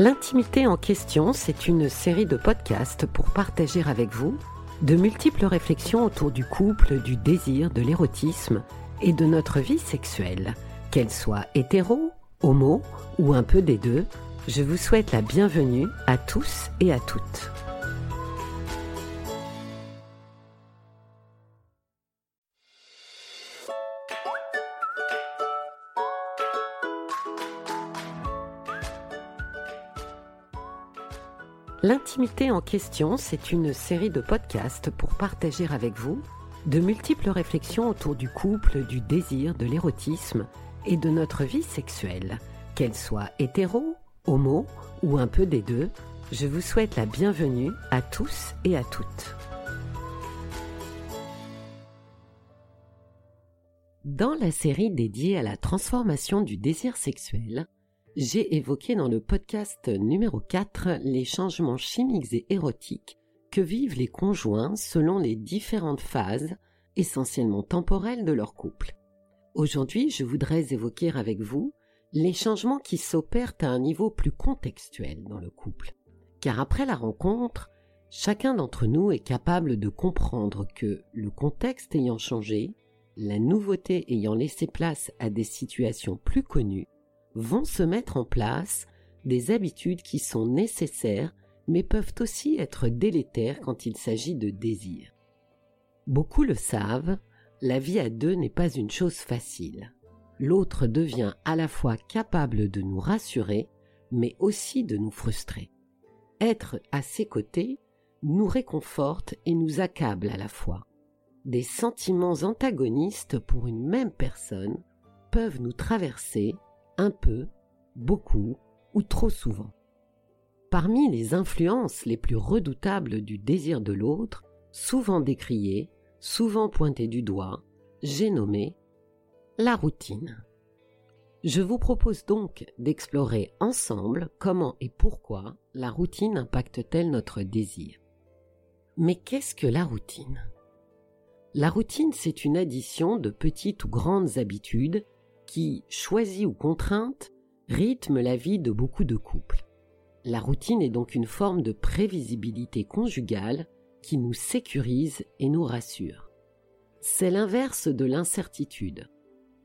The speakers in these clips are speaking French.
L'intimité en question, c'est une série de podcasts pour partager avec vous de multiples réflexions autour du couple, du désir, de l'érotisme et de notre vie sexuelle. Qu'elle soit hétéro, homo ou un peu des deux, je vous souhaite la bienvenue à tous et à toutes. L'intimité en question, c'est une série de podcasts pour partager avec vous de multiples réflexions autour du couple, du désir, de l'érotisme et de notre vie sexuelle. Qu'elle soit hétéro, homo ou un peu des deux, je vous souhaite la bienvenue à tous et à toutes. Dans la série dédiée à la transformation du désir sexuel, j'ai évoqué dans le podcast numéro 4 les changements chimiques et érotiques que vivent les conjoints selon les différentes phases, essentiellement temporelles, de leur couple. Aujourd'hui, je voudrais évoquer avec vous les changements qui s'opèrent à un niveau plus contextuel dans le couple. Car après la rencontre, chacun d'entre nous est capable de comprendre que le contexte ayant changé, la nouveauté ayant laissé place à des situations plus connues, vont se mettre en place des habitudes qui sont nécessaires mais peuvent aussi être délétères quand il s'agit de désir. Beaucoup le savent, la vie à deux n'est pas une chose facile. L'autre devient à la fois capable de nous rassurer, mais aussi de nous frustrer. Être à ses côtés nous réconforte et nous accable à la fois. Des sentiments antagonistes pour une même personne peuvent nous traverser un peu, beaucoup ou trop souvent. Parmi les influences les plus redoutables du désir de l'autre, souvent décriées, souvent pointées du doigt, j'ai nommé la routine. Je vous propose donc d'explorer ensemble comment et pourquoi la routine impacte-t-elle notre désir. Mais qu'est-ce que la routine? La routine, c'est une addition de petites ou grandes habitudes qui, choisie ou contrainte, rythme la vie de beaucoup de couples. La routine est donc une forme de prévisibilité conjugale qui nous sécurise et nous rassure. C'est l'inverse de l'incertitude.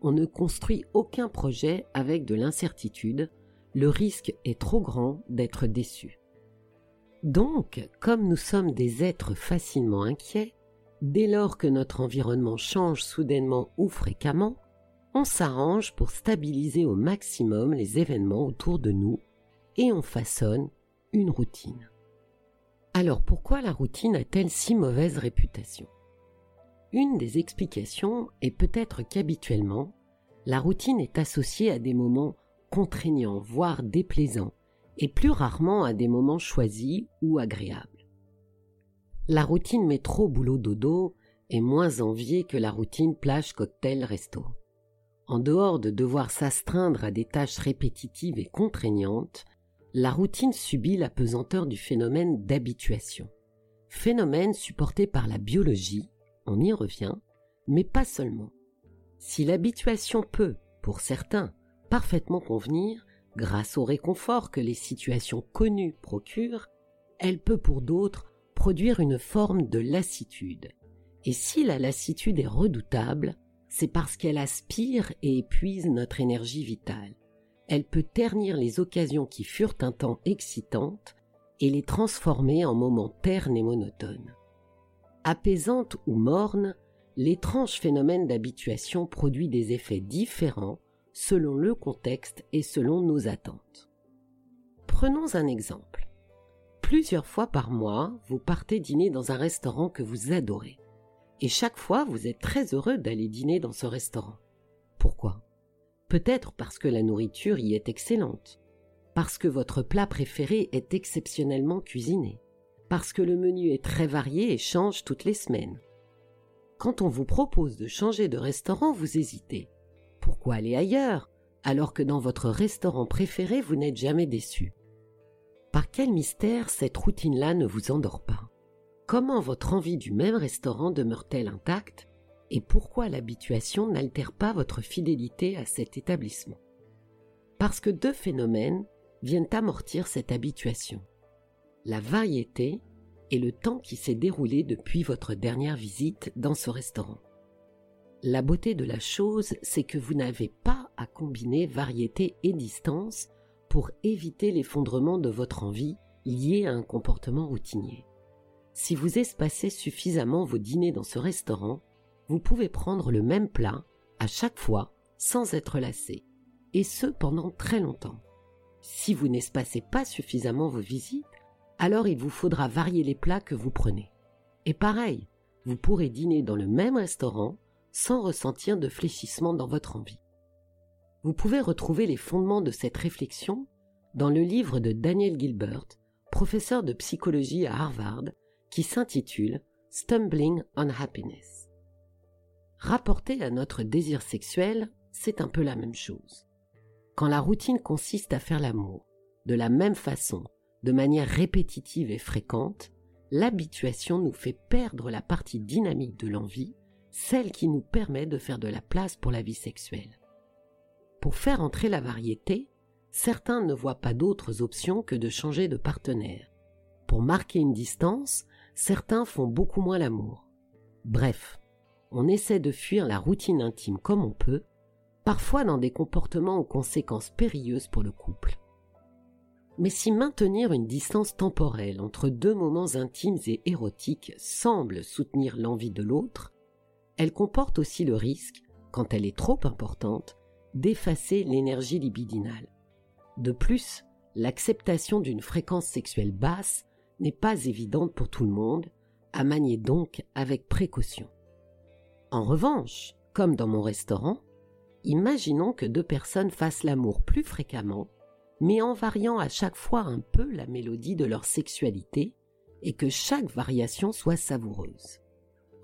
On ne construit aucun projet avec de l'incertitude, le risque est trop grand d'être déçu. Donc, comme nous sommes des êtres facilement inquiets, dès lors que notre environnement change soudainement ou fréquemment, on s'arrange pour stabiliser au maximum les événements autour de nous et on façonne une routine. Alors pourquoi la routine a-t-elle si mauvaise réputation? Une des explications est peut-être qu'habituellement, la routine est associée à des moments contraignants, voire déplaisants, et plus rarement à des moments choisis ou agréables. La routine métro boulot dodo est moins enviée que la routine plage cocktail resto. En dehors de devoir s'astreindre à des tâches répétitives et contraignantes, la routine subit la pesanteur du phénomène d'habituation. Phénomène supporté par la biologie, on y revient, mais pas seulement. Si l'habituation peut, pour certains, parfaitement convenir, grâce au réconfort que les situations connues procurent, elle peut pour d'autres produire une forme de lassitude. Et si la lassitude est redoutable, c'est parce qu'elle aspire et épuise notre énergie vitale. Elle peut ternir les occasions qui furent un temps excitantes et les transformer en moments ternes et monotones. Apaisante ou morne, l'étrange phénomène d'habituation produit des effets différents selon le contexte et selon nos attentes. Prenons un exemple. Plusieurs fois par mois, vous partez dîner dans un restaurant que vous adorez. Et chaque fois, vous êtes très heureux d'aller dîner dans ce restaurant. Pourquoi? Peut-être parce que la nourriture y est excellente, parce que votre plat préféré est exceptionnellement cuisiné, parce que le menu est très varié et change toutes les semaines. Quand on vous propose de changer de restaurant, vous hésitez. Pourquoi aller ailleurs alors que dans votre restaurant préféré vous n'êtes jamais déçu? Par quel mystère cette routine-là ne vous endort pas? Comment votre envie du même restaurant demeure-t-elle intacte et pourquoi l'habituation n'altère pas votre fidélité à cet établissement? Parce que deux phénomènes, viennent amortir cette habituation. La variété est le temps qui s'est déroulé depuis votre dernière visite dans ce restaurant. La beauté de la chose, c'est que vous n'avez pas à combiner variété et distance pour éviter l'effondrement de votre envie lié à un comportement routinier. Si vous espacez suffisamment vos dîners dans ce restaurant, vous pouvez prendre le même plat à chaque fois sans être lassé, et ce pendant très longtemps. Si vous n'espacez pas suffisamment vos visites, alors il vous faudra varier les plats que vous prenez. Et pareil, vous pourrez dîner dans le même restaurant sans ressentir de fléchissement dans votre envie. Vous pouvez retrouver les fondements de cette réflexion dans le livre de Daniel Gilbert, professeur de psychologie à Harvard, qui s'intitule Stumbling on Happiness. Rapporté à notre désir sexuel, c'est un peu la même chose. Quand la routine consiste à faire l'amour, de la même façon, de manière répétitive et fréquente, l'habituation nous fait perdre la partie dynamique de l'envie celle qui nous permet de faire de la place pour la vie sexuelle. Pour faire entrer la variété, certains ne voient pas d'autres options que de changer de partenaire. Pour marquer une distance, certains font beaucoup moins l'amour. Bref, on essaie de fuir la routine intime comme on peut, parfois dans des comportements aux conséquences périlleuses pour le couple. Mais si maintenir une distance temporelle entre deux moments intimes et érotiques semble soutenir l'envie de l'autre, elle comporte aussi le risque, quand elle est trop importante, d'effacer l'énergie libidinale. De plus, l'acceptation d'une fréquence sexuelle basse n'est pas évidente pour tout le monde, à manier donc avec précaution. En revanche, comme dans mon restaurant, imaginons que deux personnes fassent l'amour plus fréquemment, mais en variant à chaque fois un peu la mélodie de leur sexualité, et que chaque variation soit savoureuse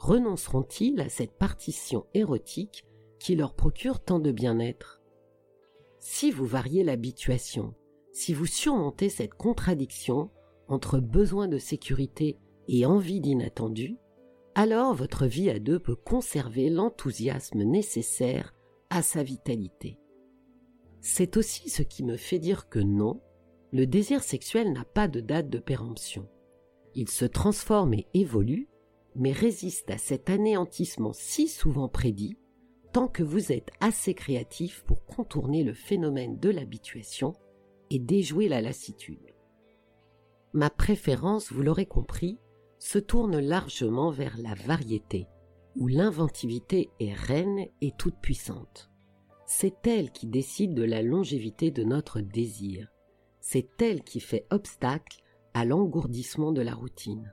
renonceront-ils à cette partition érotique qui leur procure tant de bien-être? Si vous variez l'habituation, si vous surmontez cette contradiction entre besoin de sécurité et envie d'inattendu, alors votre vie à deux peut conserver l'enthousiasme nécessaire à sa vitalité. C'est aussi ce qui me fait dire que non, le désir sexuel n'a pas de date de péremption. Il se transforme et évolue mais résiste à cet anéantissement si souvent prédit, tant que vous êtes assez créatif pour contourner le phénomène de l'habituation et déjouer la lassitude. Ma préférence, vous l'aurez compris, se tourne largement vers la variété, où l'inventivité est reine et toute puissante. C'est elle qui décide de la longévité de notre désir. C'est elle qui fait obstacle à l'engourdissement de la routine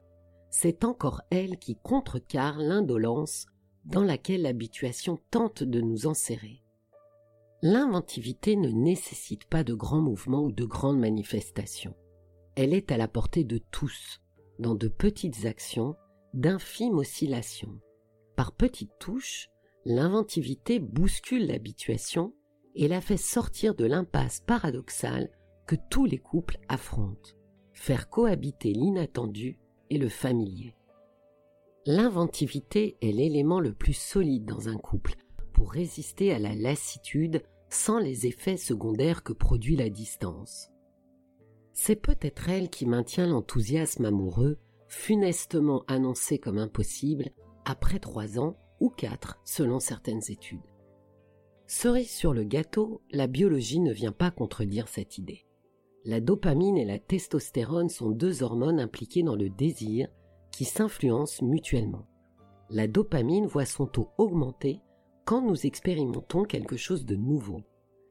c'est encore elle qui contrecarre l'indolence dans laquelle l'habituation tente de nous enserrer. L'inventivité ne nécessite pas de grands mouvements ou de grandes manifestations. Elle est à la portée de tous, dans de petites actions, d'infimes oscillations. Par petites touches, l'inventivité bouscule l'habituation et la fait sortir de l'impasse paradoxale que tous les couples affrontent. Faire cohabiter l'inattendu et le familier. L'inventivité est l'élément le plus solide dans un couple pour résister à la lassitude sans les effets secondaires que produit la distance. C'est peut-être elle qui maintient l'enthousiasme amoureux, funestement annoncé comme impossible, après trois ans ou quatre selon certaines études. Cerise sur le gâteau, la biologie ne vient pas contredire cette idée. La dopamine et la testostérone sont deux hormones impliquées dans le désir qui s'influencent mutuellement. La dopamine voit son taux augmenter quand nous expérimentons quelque chose de nouveau.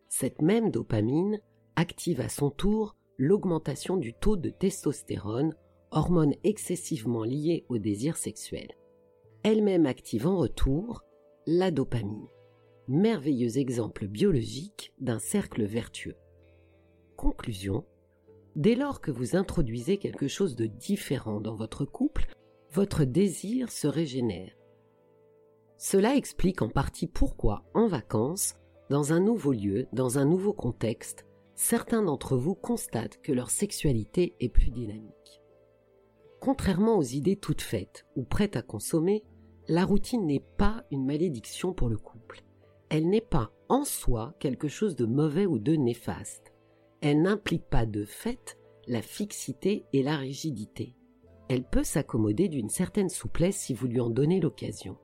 Cette même dopamine active à son tour l'augmentation du taux de testostérone, hormone excessivement liée au désir sexuel. Elle-même active en retour la dopamine. Merveilleux exemple biologique d'un cercle vertueux. Conclusion. Dès lors que vous introduisez quelque chose de différent dans votre couple, votre désir se régénère. Cela explique en partie pourquoi, en vacances, dans un nouveau lieu, dans un nouveau contexte, certains d'entre vous constatent que leur sexualité est plus dynamique. Contrairement aux idées toutes faites ou prêtes à consommer, la routine n'est pas une malédiction pour le couple. Elle n'est pas en soi quelque chose de mauvais ou de néfaste elle n'implique pas de fait la fixité et la rigidité. Elle peut s'accommoder d'une certaine souplesse si vous lui en donnez l'occasion.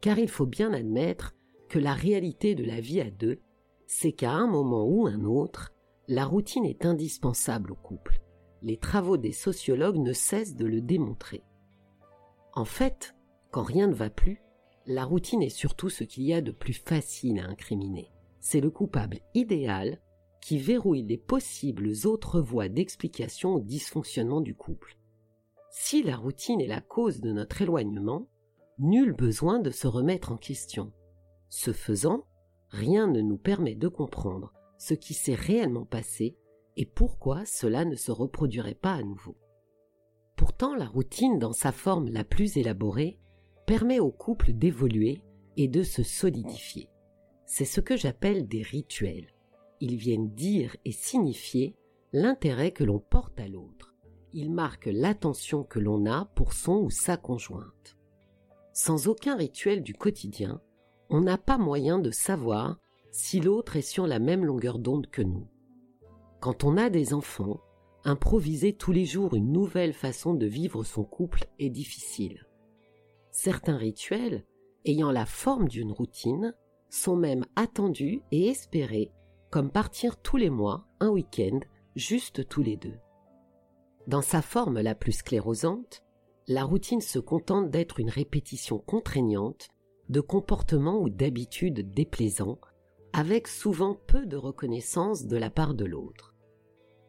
Car il faut bien admettre que la réalité de la vie à deux, c'est qu'à un moment ou un autre, la routine est indispensable au couple. Les travaux des sociologues ne cessent de le démontrer. En fait, quand rien ne va plus, la routine est surtout ce qu'il y a de plus facile à incriminer. C'est le coupable idéal qui verrouille les possibles autres voies d'explication au dysfonctionnement du couple. Si la routine est la cause de notre éloignement, nul besoin de se remettre en question. Ce faisant, rien ne nous permet de comprendre ce qui s'est réellement passé et pourquoi cela ne se reproduirait pas à nouveau. Pourtant, la routine, dans sa forme la plus élaborée, permet au couple d'évoluer et de se solidifier. C'est ce que j'appelle des rituels. Ils viennent dire et signifier l'intérêt que l'on porte à l'autre. Ils marquent l'attention que l'on a pour son ou sa conjointe. Sans aucun rituel du quotidien, on n'a pas moyen de savoir si l'autre est sur la même longueur d'onde que nous. Quand on a des enfants, improviser tous les jours une nouvelle façon de vivre son couple est difficile. Certains rituels, ayant la forme d'une routine, sont même attendus et espérés, comme partir tous les mois, un week-end, juste tous les deux. Dans sa forme la plus sclérosante, la routine se contente d'être une répétition contraignante de comportements ou d'habitudes déplaisants, avec souvent peu de reconnaissance de la part de l'autre.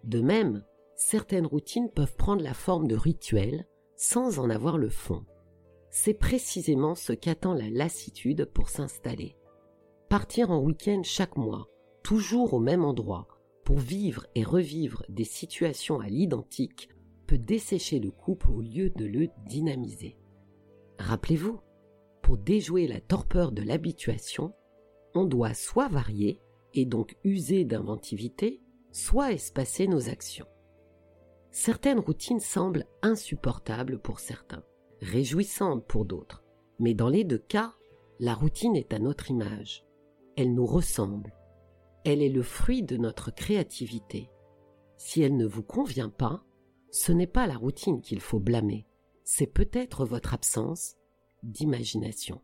De même, certaines routines peuvent prendre la forme de rituels sans en avoir le fond. C'est précisément ce qu'attend la lassitude pour s'installer. Partir en week-end chaque mois, toujours au même endroit, pour vivre et revivre des situations à l'identique, peut dessécher le couple au lieu de le dynamiser. Rappelez-vous, pour déjouer la torpeur de l'habituation, on doit soit varier et donc user d'inventivité, soit espacer nos actions. Certaines routines semblent insupportables pour certains, réjouissantes pour d'autres, mais dans les deux cas, la routine est à notre image. Elle nous ressemble. Elle est le fruit de notre créativité. Si elle ne vous convient pas, ce n'est pas la routine qu'il faut blâmer, c'est peut-être votre absence d'imagination.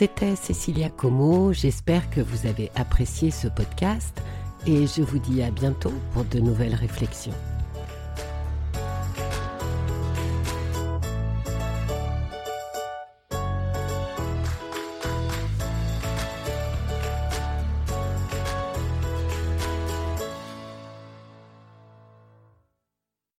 C'était Cécilia Como, j'espère que vous avez apprécié ce podcast et je vous dis à bientôt pour de nouvelles réflexions.